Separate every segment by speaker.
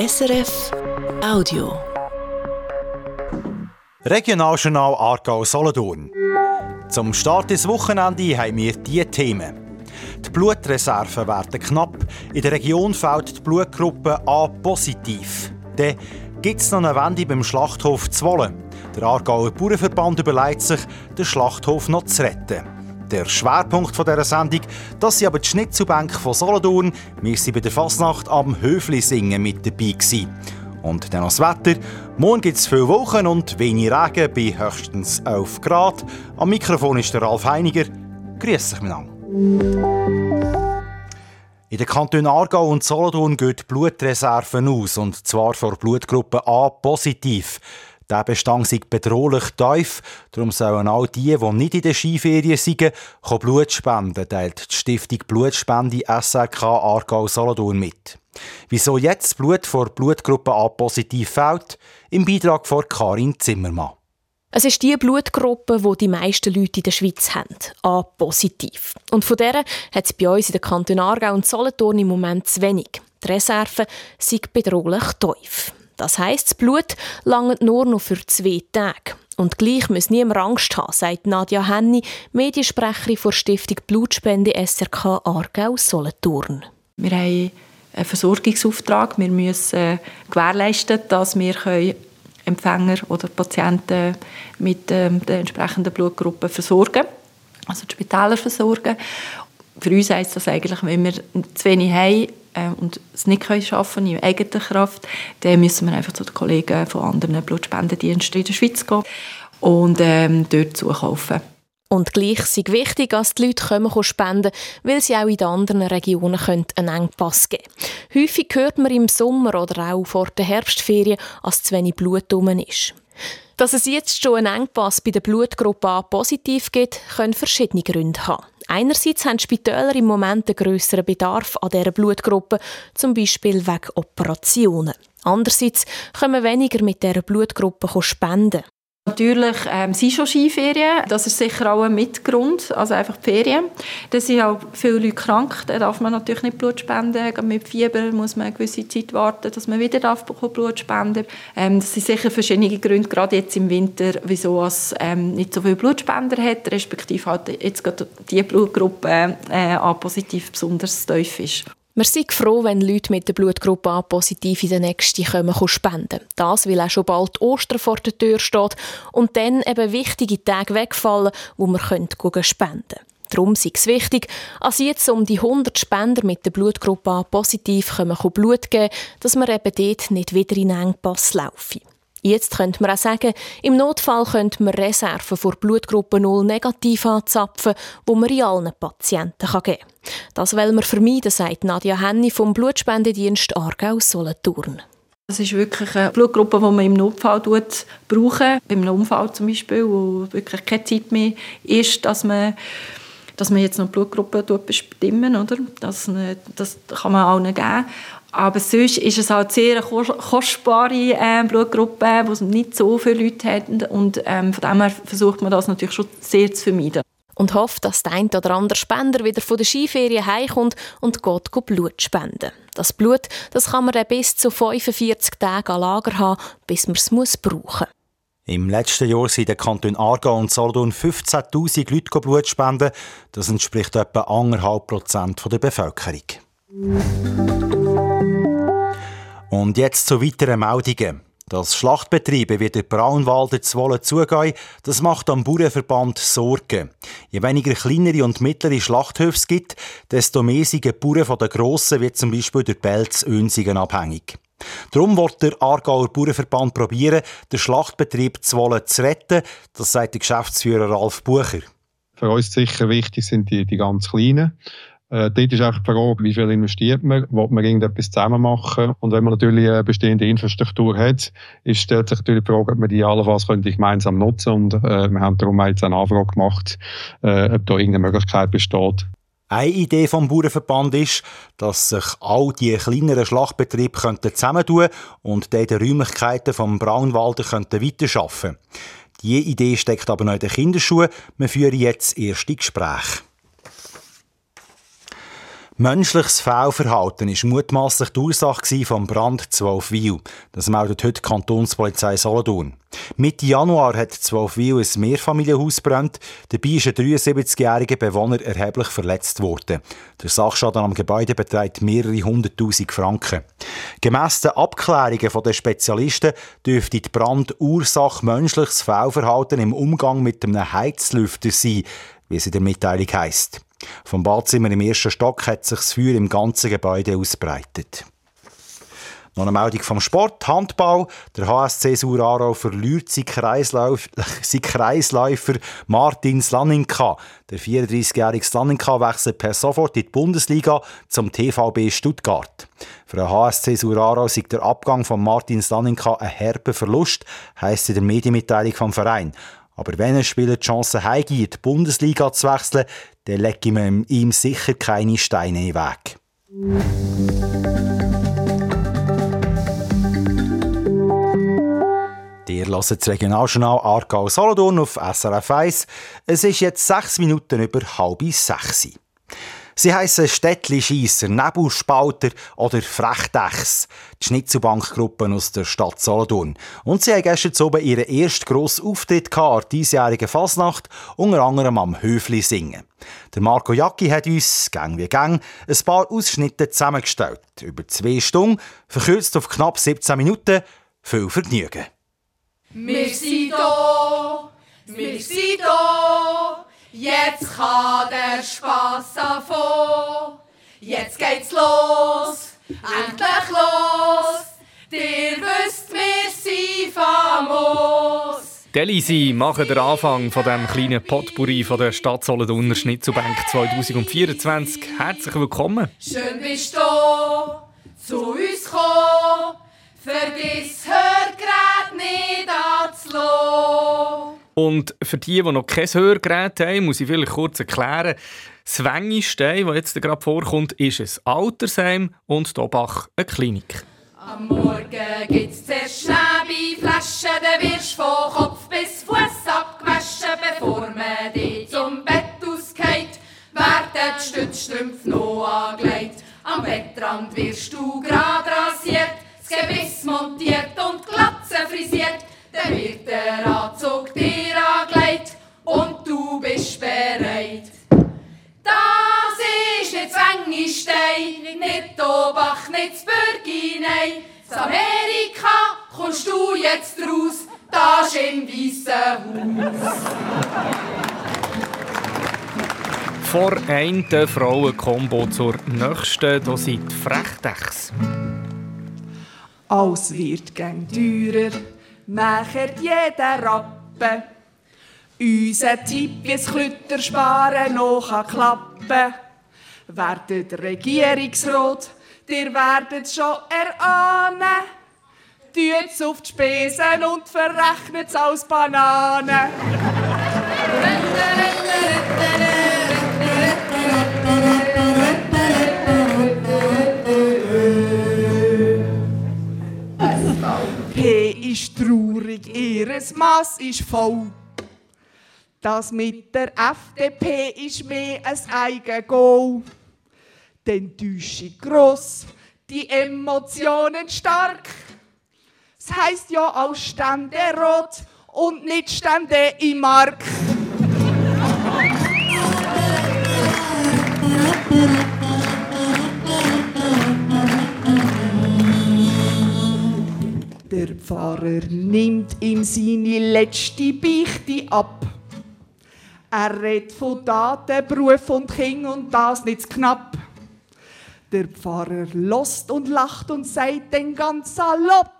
Speaker 1: SRF Audio.
Speaker 2: Regionaljournal Aargau-Solothurn. Zum Start des Wochenende haben wir diese Themen. Die Blutreserven werden knapp. In der Region fällt die Blutgruppe A positiv. Dann gibt es noch eine Wende beim Schlachthof Zwolle. Der Aargauer Bauernverband überlegt sich, den Schlachthof noch zu retten. Der Schwerpunkt dieser Sendung, das sind aber die Schnitzelbänke von Solothurn. Wir waren bei der Fasnacht am Höfli singen mit dabei. Gewesen. Und dann noch das Wetter. Morgen gibt es viele Wochen und wenig Regen bei höchstens 11 Grad. Am Mikrofon ist der Ralf Heiniger. Grüß dich miteinander. In den Kantonen Aargau und Solothurn gehen die Blutreserven aus, und zwar für Blutgruppe A positiv. Der Bestand ist bedrohlich tief, darum sollen all die, die nicht in den Skiferien sind, Blut spenden, teilt die Stiftung Blutspende SRK Aargau Solothurn mit. Wieso jetzt Blut vor Blutgruppe A positiv fehlt, im Beitrag von Karin Zimmermann.
Speaker 3: Es ist die Blutgruppe, die die meisten Leute in der Schweiz haben, A positiv. Und von der hat es bei uns in den Kantonen Aargau und Solothurn im Moment zu wenig. Die Reserve sind bedrohlich tief. Das heisst, das Blut langt nur noch für zwei Tage. Und gleich muss niemand Angst haben, sagt Nadja Henny, Mediensprecherin der Stiftung Blutspende SRK Aargau Solothurn.
Speaker 4: Wir haben einen Versorgungsauftrag. Wir müssen gewährleisten, dass wir Empfänger oder Patienten mit ähm, der entsprechenden Blutgruppe versorgen also die Spitäler versorgen. Für uns heisst das eigentlich, wenn wir zu wenig haben, äh, und es nicht können schaffen in eigener Kraft, dann müssen wir einfach zu den Kollegen von anderen Blutspendendiensten in der Schweiz gehen und ähm, dort zukaufen.
Speaker 3: Und gleich ist wichtig, dass die Leute kommen spenden weil sie auch in den anderen Regionen einen Engpass geben können. Häufig hört man im Sommer oder auch vor der Herbstferien, dass zu wenig Blut rum ist. Dass es jetzt schon einen Engpass bei der Blutgruppe A positiv gibt, können verschiedene Gründe haben. Einerseits haben Spitäler im Moment einen grösseren Bedarf an dieser Blutgruppe, zum Beispiel wegen Operationen. Andererseits können weniger mit dieser Blutgruppe spenden.
Speaker 4: Natürlich ähm, sind schon Skiferien, das ist sicher auch ein Mitgrund, also einfach die Ferien. Da sind auch viele Leute krank, da darf man natürlich nicht Blut spenden. Mit Fieber muss man eine gewisse Zeit warten, dass man wieder darf Blut spenden ähm, Das sind sicher verschiedene Gründe, gerade jetzt im Winter, wieso es ähm, nicht so viele Blutspender hat, respektive halt jetzt gerade die Blutgruppe äh, A positiv besonders tief ist.
Speaker 3: Wir sind froh, wenn Leute mit der Blutgruppe A positiv in den nächsten kommen spenden. Das, weil auch schon bald Ostern vor der Tür steht und dann eben wichtige Tage wegfallen, wo wir spenden können. Darum ist es wichtig, als jetzt um die 100 Spender mit der Blutgruppe A positiv können Blut geben dass wir eben dort nicht wieder in Engpass laufen. Jetzt könnte man auch sagen, im Notfall könnte man Reserven vor Blutgruppe 0 negativ anzapfen, wo man in allen Patienten geben kann. Das wollen wir vermeiden, sagt Nadja Henny vom Blutspendedienst Aargau-Solothurn.
Speaker 4: Das ist wirklich eine Blutgruppe, die man im Notfall brauchen Beim Unfall zum Beispiel, wo wirklich keine Zeit mehr ist, dass man dass man jetzt noch die Blutgruppe bestimmen oder? Das, das kann man auch nicht geben. Aber sonst ist es halt sehr eine kostbare äh, Blutgruppe, es nicht so viele Leute haben. Und ähm, von dem her versucht man das natürlich schon sehr zu vermeiden.
Speaker 3: Und hofft, dass der ein oder andere Spender wieder von der Skiferie heimkommt und geht Blut spenden. Das Blut das kann man bis zu 45 Tagen an Lager haben, bis man es brauchen muss.
Speaker 2: Im letzten Jahr sind der Kanton Aargau und Solothurn 15.000 Leute Blut spenden. Das entspricht etwa 1,5 Prozent der Bevölkerung. Und jetzt zu weiteren Meldungen. Dass Schlachtbetriebe wie der Braunwalder Zwolle zugehen, das macht am Bauernverband Sorgen. Je weniger kleinere und mittlere Schlachthöfe es gibt, desto mehr sind die Bauern von den grossen, wie zum Beispiel der Belz Önsigen, abhängig. Darum wird der Aargauer Bauernverband probieren, den Schlachtbetrieb Zwolle zu retten. Das sagt der Geschäftsführer Ralf Bucher.
Speaker 5: Für uns sicher wichtig sind die, die ganz Kleinen. Äh, dort ist einfach die Frage, wie viel investiert man, will man irgendetwas zusammen machen und wenn man natürlich eine bestehende Infrastruktur hat, ist, stellt sich natürlich die Frage, ob man die allenfalls gemeinsam nutzen und äh, wir haben darum jetzt eine Anfrage gemacht, äh, ob da irgendeine Möglichkeit besteht.
Speaker 2: Eine Idee vom Bauernverband ist, dass sich all die kleineren Schlachtbetriebe zusammentun und die Räumlichkeiten vom Braunwalder weiterarbeiten könnten. Diese Idee steckt aber noch in den Kinderschuhen. Wir führen jetzt erste Gespräche. Menschliches Fehlverhalten war mutmaßlich die Ursache vom Brand 12 Wil. Das meldet heute die Kantonspolizei Solothurn. Mitte Januar hat 12 Wil ein Mehrfamilienhaus brennt. Dabei ist ein 73-jähriger Bewohner erheblich verletzt worden. Der Sachschaden am Gebäude beträgt mehrere hunderttausend Franken. Gemäss den Abklärungen der Spezialisten dürfte die Brandursache menschliches Fehlverhalten im Umgang mit einem Heizlüfter sein, wie es in der Mitteilung heisst. Vom Badzimmer im ersten Stock hat sich das Feuer im ganzen Gebäude ausbreitet. Noch eine Meldung vom Sport, Handball. Der HSC Suraro verliert seinen, Kreislauf, Kreisläufer Martin Slaninka. Der 34-jährige Slaninka wechselt per sofort in die Bundesliga zum TVB Stuttgart. Für den HSC Suraro ist der Abgang von Martin Slaninka ein herber Verlust, heisst in der Medienmitteilung vom Verein. Aber wenn ein Spieler die Chance hat, in die Bundesliga zu wechseln, dann lege ich ihm sicher keine Steine in den Weg. Ihr hört das Regionaljournal Aargau Solothurn auf SRF 1. Es ist jetzt sechs Minuten über halb sechs. Sie heissen Städtli-Schiesser, Nebelspalter oder Frechdechs, die Schnitzelbankgruppe aus der Stadt Solothurn. Und sie haben gestern oben ihren ersten grossen Auftritt gehabt, diesjährige Fasnacht, unter anderem am Höfli singen. Der Marco Jacki hat uns, gang wie gang, ein paar Ausschnitte zusammengestellt. Über zwei Stunden, verkürzt auf knapp 17 Minuten. Viel Vergnügen.
Speaker 6: Wir sind da, wir sind da. Jetzt kann der Spaß anfangen. Jetzt geht's los, endlich los. Dir wisst, wir sind famos.
Speaker 7: Delisi machen den Anfang von dem kleinen Potpourri von der Stadt Solothurner Schnitzelbank 2024. Herzlich willkommen.
Speaker 6: Schön bist du zu uns gekommen.
Speaker 7: Und für die, die noch kein Hörgerät haben, muss ich vielleicht kurz erklären, das Wengistein, das jetzt gerade vorkommt, ist ein Altersheim und Dobach eine Klinik.
Speaker 6: Am Morgen gibt's zuerst Schneebeflaschen, dann wirst du von Kopf bis Fuß abgewaschen, bevor man dich zum Bett ausgeht, werden die Stützstrümpfe noch angelegt. Am Bettrand wirst du grad rasiert, das Gebiss montiert und Glatze frisiert, dann wird der Anzug dir angelegt und du bist bereit. Das ist nicht Zwängistein, nicht Tobach, nicht Bürgi, nein. Z Amerika kommst du jetzt raus, das im Weissen Haus.
Speaker 7: Vor einer Frauenkombo zur nächsten, da sind die Frechdechs.
Speaker 8: Alles wird gern teurer, machert jeder Rappen. Unser Tipp, wie Klütter sparen noch klappen. Werdet Regierungsrat, ihr werdet schon erahnen. Tut's auf die Spesen und verrechnet's als Bananen. Ist traurig, ihres Maß ist voll. Das mit der FDP ist mehr ein Eigengoal. Die Enttäuschung gross, die Emotionen stark. Es heisst ja auch Stände rot und nicht Stände im Mark. Der Pfarrer nimmt ihm seine letzte Beichte ab. Er redet von Daten, Beruf und Kind und das nicht zu knapp. Der Pfarrer lost und lacht und sagt den ganz salopp.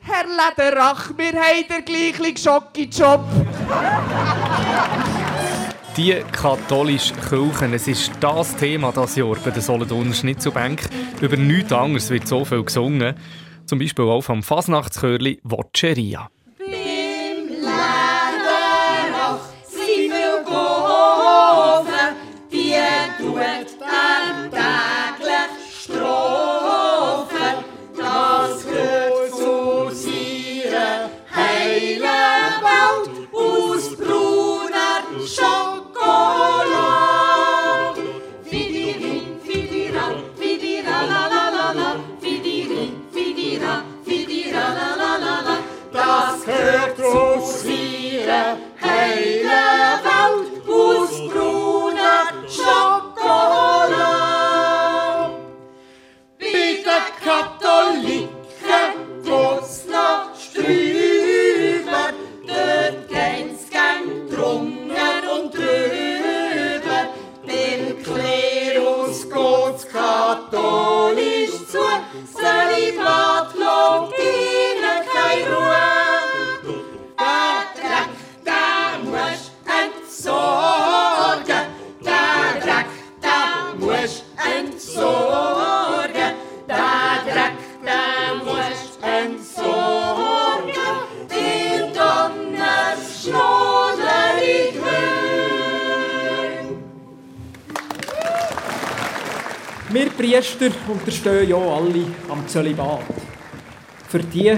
Speaker 8: Herr Lederach, wir haben den gleichen Schocki-Job.
Speaker 7: Die katholische Kirche, es ist das Thema das Jahr bei der Solothurner Schnitzelbank. Über nichts anderes wird so viel gesungen. Zum Beispiel auch vom Fasnachtschörli Voceria.
Speaker 6: Zölibat lobt
Speaker 9: Priester unterstehen ja alle am Zölibat. Für die,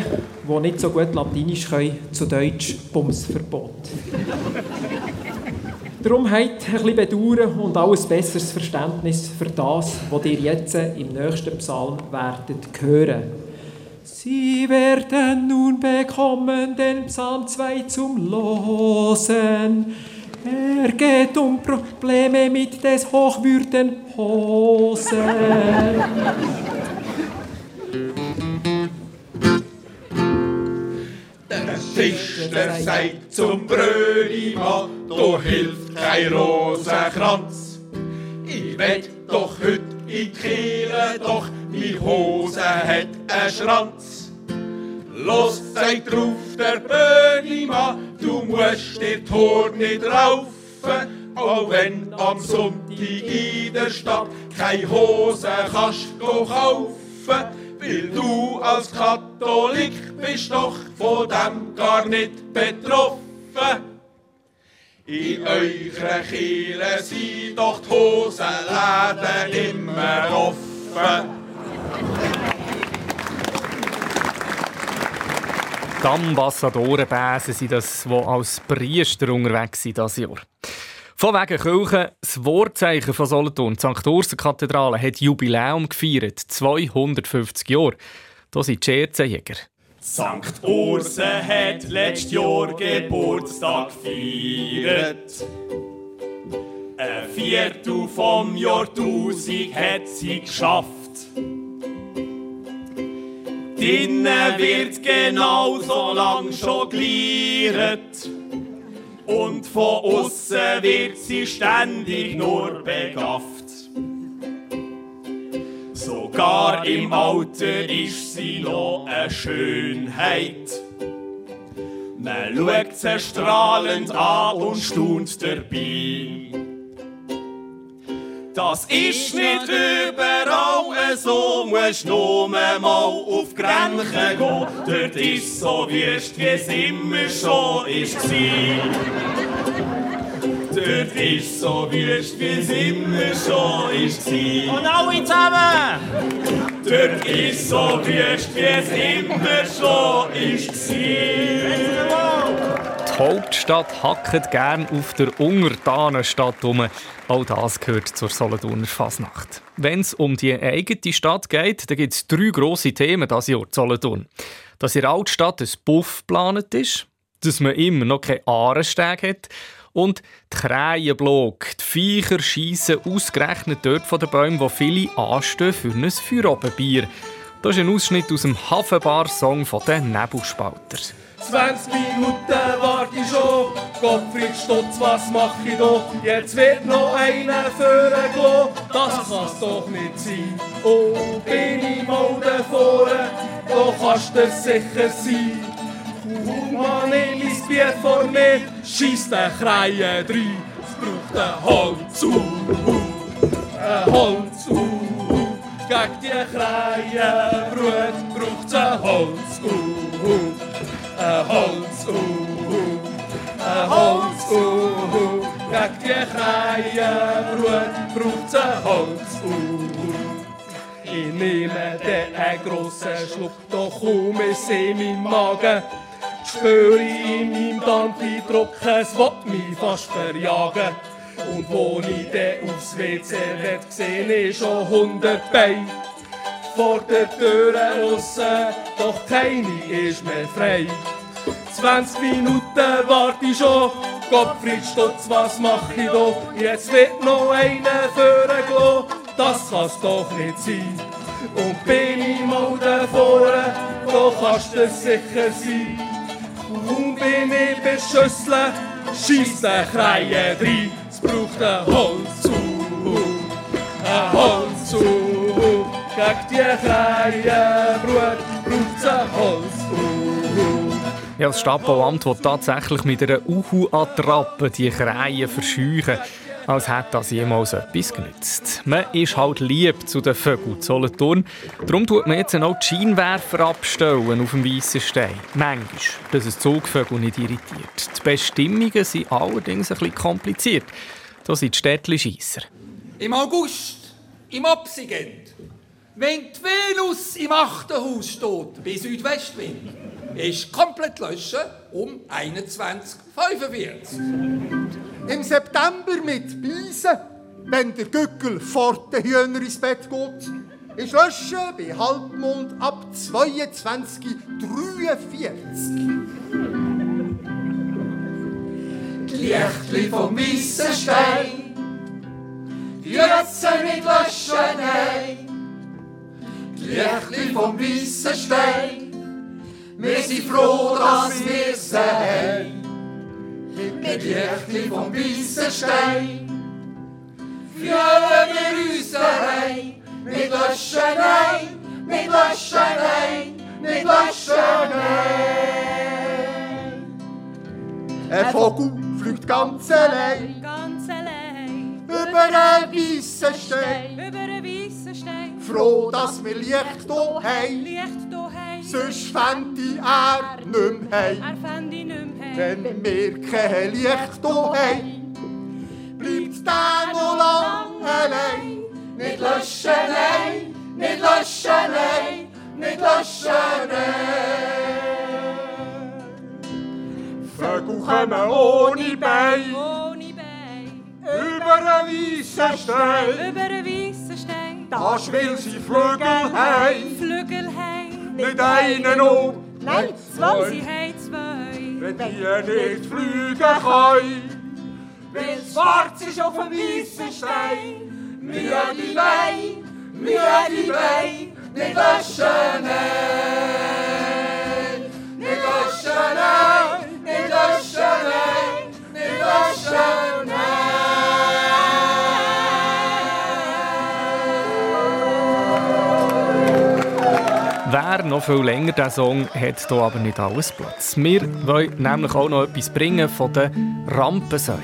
Speaker 9: die nicht so gut Latinisch können, zu Deutsch Bumsverbot. Darum habt ein bisschen Bedauern und auch ein besseres Verständnis für das, was ihr jetzt im nächsten Psalm werdet hören. Sie werden nun bekommen den Psalm 2 zum Losen. Er geht um Probleme mit des Hochwürden Hosen.
Speaker 10: Der Tischler sagt zum Brödimann, da hilft kein Rosenkranz. Ich wett doch heut in die Kehle, doch mi Hose hat einen Schranz. Los, sagt drauf der Brödimann, du musst dir Tor nicht raufen, auch wenn am Sonntag in der Stadt keine Hose kannst go kaufen. Weil du als Katholik bist doch von dem gar nicht betroffen. In euren Kirchen sind doch die Hosenläden immer offen.
Speaker 7: Die Ambassadorenbäsen sind das, die als Priester unterwegs sind dieses Jahr. Von wegen Kirche, das Wortzeichen von Solothurn, die St. Ursen-Kathedrale, hat Jubiläum gefeiert, 250 Jahre. Da sind die Scherzejäger.
Speaker 10: St. Ursen hat letztes Jahr Geburtstag gefeiert. Ein Viertel vom Jahrtausend hat sie geschafft. Drinnen wird genau so lang schon geliert. Und von außen wird sie ständig nur begafft. Sogar im Alter ist sie noch eine Schönheit. Man schaut sie strahlend an und staunt dabei. Das ist nicht überall so, musst nur mal auf die Grenchen gehen. Dort ist so wüst, wie es immer schon war. Dort ist so wüst, wie es immer schon war. Und alle zusammen! Dort ist so wüst, wie es immer schon war.
Speaker 7: Die Hauptstadt hackt gern auf der untertanen Stadt um. Auch das gehört zur Solothurner Fasnacht. Wenn es um die eigene Stadt geht, dann gibt es drei grosse Themen dieses Jahr Solothurn. Dass in der Altstadt ein Buff geplant ist, dass man immer noch keinen Ahrensteg hat und die Krähenblog, die Viecher schiessen ausgerechnet dort von den Bäumen, wo viele anstehen für ein Feierabendbier. Das ist ein Ausschnitt aus dem Hafenbar-Song von den Nebelspalters.
Speaker 11: 20 Minuten warte ich schon. Gottfried Stutz, was mach ich da? Jetzt wird noch einer führen gelassen. Das kann's doch nicht sein. Oh, bin ich mal da vorne, da kannst du sicher sein. Kaum man nehm ich's Bier vor mir, schiesst der Kreie rein. Es braucht ein Holz, uh, uh, Gegen die Kreie Brut braucht's ein Holz, uh, uh. Ein Holz, uh, uh. Ein Holz, uh, uh. Gegen die Kreie Brut braucht's ein Holz, uh, uh. Ich nehme den einen grossen Schluck, doch kaum ist in meinem Magen. Spüre in meinem Darmdruck, es will mich fast verjagen. Und wo ich dann aufs WC werd, seh ich schon hundert Beine. Vor der Tür aussen, doch keine ist mehr frei. 20 Minuten warte ich schon, Gottfried Stutz, was mach ich da? Jetzt wird noch einer führen gelassen, das kann's doch nicht sein. Und bin ich mal da vorne, da kannst du sicher sein. Kaum bin ich beschüsselt, schießt der Kreie rein. Braucht ein Holz, uh, uh, ein Holz, uh, uh. gegen die Krähenbrut braucht ein Holz. Uhu.
Speaker 7: Ja, das Stadtbauamt will tatsächlich mit einer Uhu-Attrappe die Krähen verscheuchen, als hätte das jemals etwas genützt. Man ist halt lieb zu den Vögeln Solothurn. Darum tut man jetzt auch die Scheinwerfer abstellen auf dem weißen Stein. Manchmal, dass es Zugvögel nicht irritiert. Die Bestimmungen sind allerdings ein bisschen kompliziert. Da sind die Städtli-Scheisser.
Speaker 12: Im August, im Absigend, wenn die Venus im Achterhaus steht, bei Südwestwind, ist komplett löschen um 21.45
Speaker 13: Im September mit Beisen, wenn der Gückel vor den Hühner ins Bett geht, ist löschen bei Halbmond ab 22.43
Speaker 10: Die Lichtli vom weißen Stein, die Jötze nicht löschen, nein. Die Lichtli vom weißen Stein, wir sind froh, dass wir sie haben. Mit die Lichtli vom weißen Stein, führen wir uns heim. Nicht löschen, nein, nicht löschen, nein, nicht löschen, nein.
Speaker 13: Ein Vogel fliegt ganz allein
Speaker 14: Ganz allein.
Speaker 13: über einen weißen Stein.
Speaker 14: Über einen weißen Stein.
Speaker 13: Froh, dass wir Licht hier haben, sonst fände er nicht mehr heim. Wenn wir kein Licht haben, bleibt der noch lang allein.
Speaker 10: Nicht löschen, nein, nicht löschen, nein, nicht löschen, nein.
Speaker 13: Vögel kommen ohne Bein
Speaker 14: Ohne Bein.
Speaker 13: über einen weißen Stein.
Speaker 14: Über einen weißen Stein.
Speaker 13: Das will sie Flügel haben,
Speaker 14: Flügel heim.
Speaker 13: nicht einen um,
Speaker 14: Nein, zwei. Sie haben zwei.
Speaker 13: Wenn die nicht fliegen können.
Speaker 10: Weil schwarz ist auf dem weißen Stein. Mir die Bein, mir die Bein, nicht löschen. Nicht löschen, nicht löschen, nicht löschen,
Speaker 7: Wäre noch viel länger, der Song, hat hier aber nicht alles Platz. Wir wollen nämlich auch noch etwas bringen von den Rampensäuen.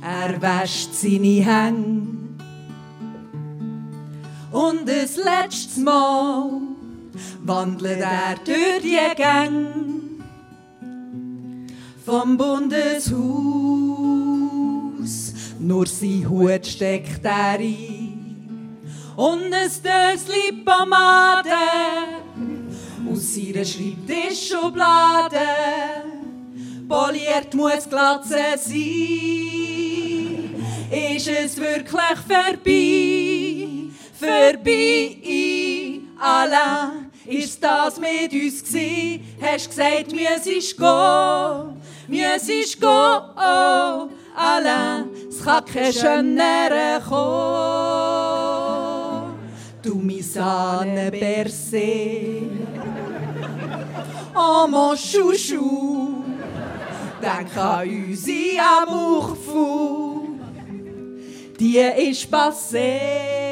Speaker 15: Er wäscht seine Hänge und das letzte Mal wandelt er durch die Gänge vom Bundeshaus. Nur sein Hut steckt er ein und ein Dösli Pomade aus seiner Schreibtischschublade. Poliert muss Glatze sein. Ist es wirklich vorbei? Vorbei, allein ist das mit uns gsi. Hast gesagt, mir ist go, mir ist go, oh, allein. Es kann kein schönerer kommen. Du mi Sahne Berse, oh mon Chouchou. Denk an unsere Amourfou, die ist passé.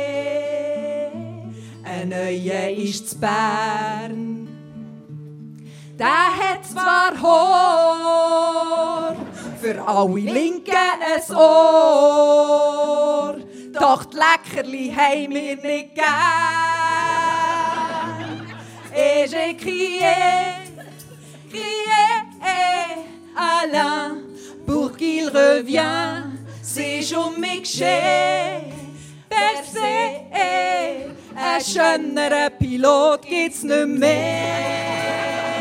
Speaker 15: Ein neuer ist zu Bern. Der hat zwar Haar, für alle Linken ein Ohr, doch die Leckerli haben wir nicht gern. Et j'ai crié, crié, Alain, pour qu'il revienne, c'est jamais que Percé, ein schönerer Pilot gibt's nicht mehr.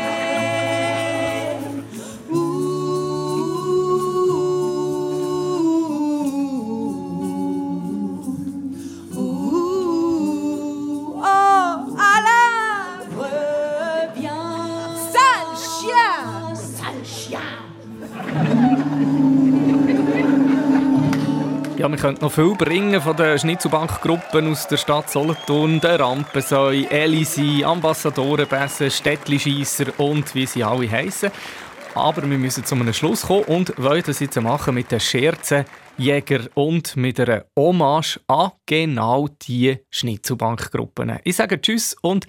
Speaker 7: Könnten noch viel bringen von den Schnitzelbankgruppen aus der Stadt Solothurn, der Rampensäu, Elisi, Ambassadorenbässe, Städtlischeisser und wie sie alle heißen. Aber wir müssen zu einem Schluss kommen und wollen das jetzt machen mit den Scherzenjäger und mit einer Hommage an genau diese Schnitzelbankgruppen. Ich sage Tschüss und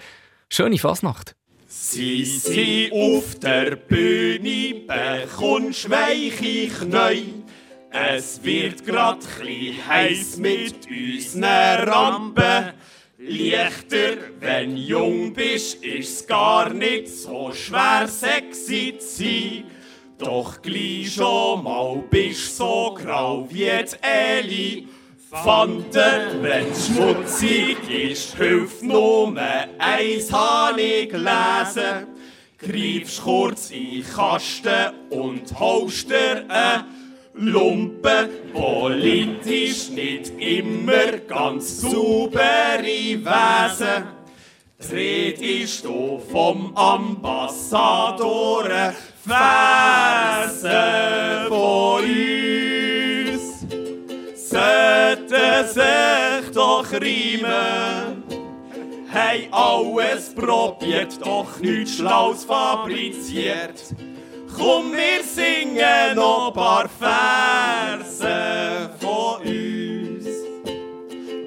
Speaker 7: schöne Fasnacht.
Speaker 10: Sie sind auf der Bühne, bekommst weiche Knie. Es wird grad chli heiß mit unseren Rampen. Leichter, wenn jung bist, ist's gar nicht so schwer, sexy zu sein. Doch gleich schon mal bist so grau wie die Eli. Fante, wenn's schmutzig ist, hilft nur eins, hab ich gelesen. Greifst kurz in Kasten und holst dir Lumpen, politisch nicht immer ganz saubere Wesen. Die ist hier vom Ambassador Fersen von uns. Sollten sich doch reimen, hey, alles probiert, doch nichts Schlaues fabriziert. Komm, wir singen noch paar Verse von uns.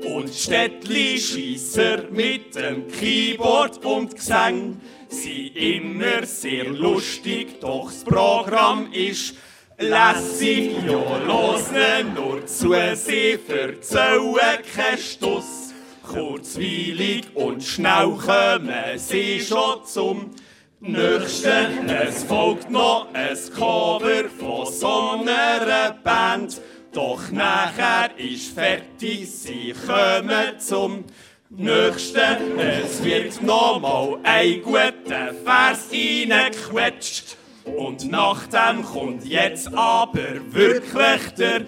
Speaker 10: Und Städtli-Scheisser mit dem Keyboard und Gesang sind immer sehr lustig, doch das Programm ist lässig. Ja, los nur zu, sie verzählen keinen Stuss. Kurzweilig und schnell kommen sie schon zum Nächsten, es folgt noch ein Cover von so einer Band. Doch nachher ist fertig, sie kommen zum Nächsten. Es wird noch mal ein guter Vers reingequetscht. Und nach dem kommt jetzt aber wirklich der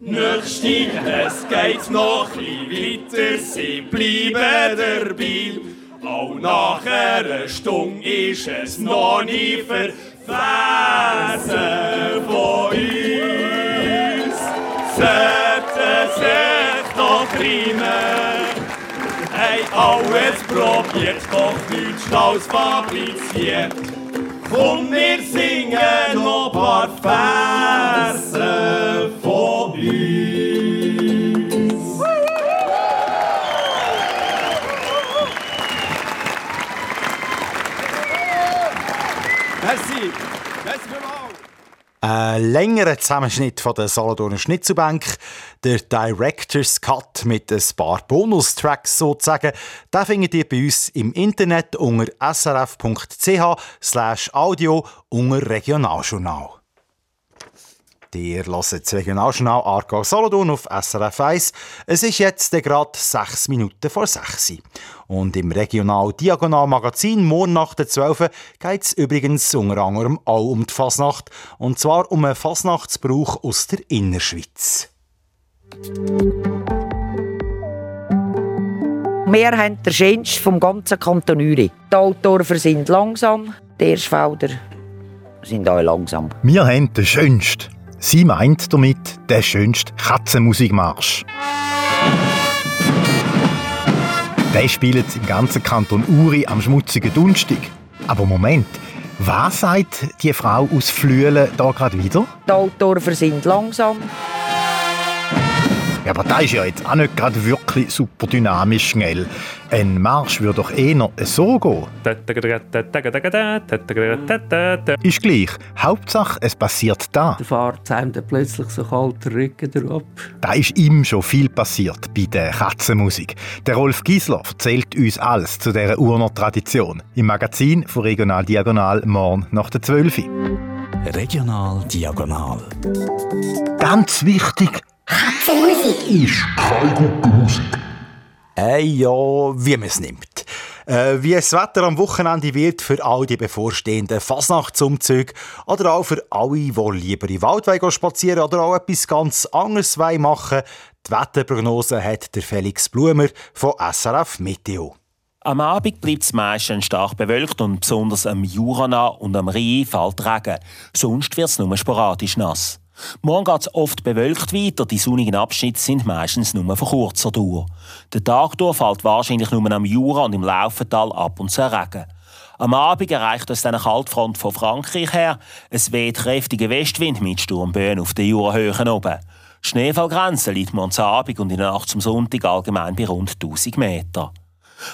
Speaker 10: Nächste. Es geht noch ein bisschen weiter, sie bleiben dabei. Auch nach einer Stunde ist es noch nie verfressen von uns. Sollten sich doch reimen. Hey, alles probiert, doch nichts Schlaues fabriziert. Komm, wir singen noch paar Verse von uns.
Speaker 2: Ein längerer Zusammenschnitt von der Solothurner Schnitzelbank, der Director's Cut mit ein paar Bonustracks sozusagen, den findet ihr bei uns im Internet unter srf.ch audio unter Regionaljournal. Ihr hört das Regionaljournal Aargau Solothurn auf SRF 1. Es ist jetzt gerade sechs Minuten vor sechs. Und im Regional Diagonal Magazin morgen nach der 12 geht es übrigens unter anderem auch um die Fasnacht. Und zwar um einen Fasnachtsbrauch aus der Innerschweiz.
Speaker 16: Wir haben den schönsten vom ganzen Kanton Uri. Die Autoren sind langsam, die Erstfelder sind auch langsam.
Speaker 17: Wir haben den schönsten. Sie meint damit den schönsten Katzenmusikmarsch. Der spielt im ganzen Kanton Uri am schmutzigen Dunstig. Aber Moment, was sagt die Frau aus Flüelen da gerade wieder?
Speaker 16: Die Autoren sind langsam.
Speaker 17: Ja, aber das ist ja jetzt auch nicht gerade wirklich super dynamisch schnell. Ein Marsch würde doch eher so gehen. Ist gleich. Hauptsache, es passiert da.
Speaker 18: Da fährt einem dann plötzlich so kalt der Rücken drauf.
Speaker 17: Da ist ihm schon viel passiert bei der Katzenmusik. Der Rolf Giesler erzählt uns alles zu dieser Urner Tradition. Im Magazin von Regional Diagonal morgen nach der 12.
Speaker 19: Regional Diagonal.
Speaker 17: Ganz wichtig,
Speaker 2: Katzenmusik ist keine gute Musik. Äh, ja, wie man es nimmt. Äh, wie das Wetter am Wochenende wird für all die bevorstehenden Fasnachtsumzüge oder auch für alle, die lieber in den Wald spazieren oder auch etwas ganz anderes machen Die Wetterprognose hat der Felix Blumer von SRF Meteo.
Speaker 20: Am Abend bleibt es meistens stark bewölkt und besonders am Jurana und am Rhein fällt Regen. Sonst wird es nur sporadisch nass. Morgen geht es oft bewölkt weiter, die sonnigen Abschnitte sind meistens nur von kurzer Dauer. Der Tag durch fällt wahrscheinlich nur am Jura und im Laufental ab und zu Regen. Am Abend erreicht uns dann eine Kaltfront von Frankreich her. Es weht kräftiger Westwind mit Sturmböen auf den Jurahöhen oben. Die Schneefallgrenze liegt morgens Abend und in der Nacht zum Sonntag allgemein bei rund 1000 Meter.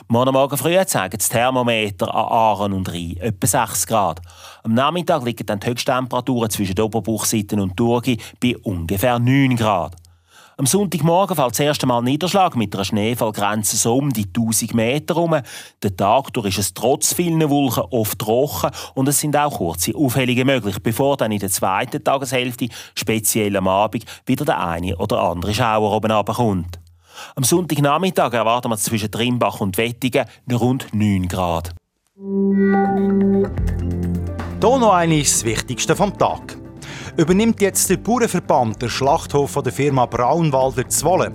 Speaker 20: Morgen Morgen früh zeigen das Thermometer an Aaren und Rhein etwa 6 Grad. Am Nachmittag liegen dann die Höchsttemperaturen zwischen der Oberbuchseite und Thurgi bei ungefähr 9 Grad. Am Sonntagmorgen fällt das erste Mal Niederschlag mit einer Schneefallgrenze so um die 1000 Meter herum. Der Tag durch ist es trotz vielen Wolken oft trocken und es sind auch kurze Aufhellungen möglich, bevor dann in der zweiten Tageshälfte, speziell am Abend, wieder der eine oder andere Schauer oben runterkommt. Am Sonntagnachmittag erwarten wir zwischen Trimbach und Wettigen rund 9 Grad.
Speaker 2: Hier noch eines das Wichtigste vom Tag. Übernimmt jetzt der Bauernverband den Schlachthof von der Firma Braunwalder Zwolle.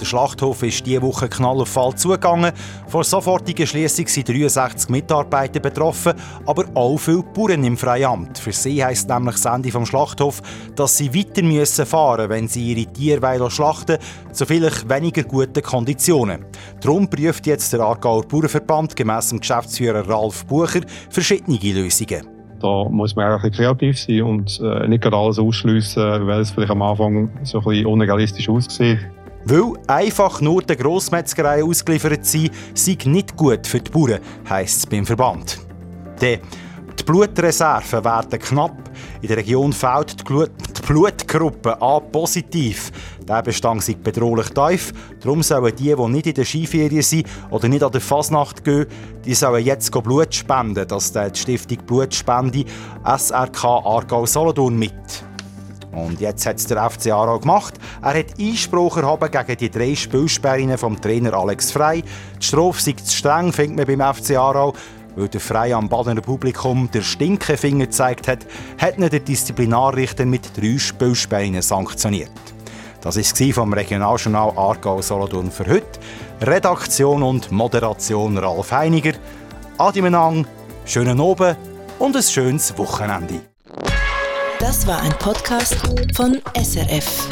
Speaker 2: Der Schlachthof ist diese Woche knallauffall zugegangen. Vor sofortiger Schließung sind 63 Mitarbeiter betroffen, aber auch viele Bauern im Freiamt. Für sie heisst nämlich das Ende vom Schlachthof, dass sie weiter müssen fahren wenn sie ihre Tiere schlachten zu vielleicht weniger guten Konditionen. Darum prüft jetzt der Aargauer Bauernverband gemäss dem Geschäftsführer Ralf Bucher verschiedene Lösungen.
Speaker 5: Da muss man auch ein bisschen kreativ sein und äh, nicht gerade alles ausschliessen, weil es vielleicht am Anfang so ein bisschen unrealistisch aussieht.
Speaker 2: Weil einfach nur der Grossmetzgerei ausgeliefert sein, sei nicht gut für die Bauern, heisst es beim Verband. Die, die Blutreserven werden knapp. In der Region fehlt die Blutgruppe A positiv. Der Bestand ist bedrohlich tief. Darum sollen die, die nicht in der Skiferien sind oder nicht an der Fasnacht gehen, die sollen jetzt Blut spenden. Das die Stiftung Blutspende SRK Aargau Solothurn mit. Und jetzt hat es der FC Aarau gemacht. Er hat Einspruch erhoben gegen die drei Spielsperrinnen vom Trainer Alex Frey. Die Strophe sei zu streng, findet man beim FC Aarau. Weil der Frey am Badener Publikum der Stinkefinger gezeigt hat, hat ihn der Disziplinarrichter mit drei Spielsperrinnen sanktioniert. Das war vom Regionaljournal Aargau Solothurn für heute. Redaktion und Moderation Ralf Heiniger. Adi Menang, schönen Abend und ein schönes Wochenende.
Speaker 1: Das war ein Podcast von SRF.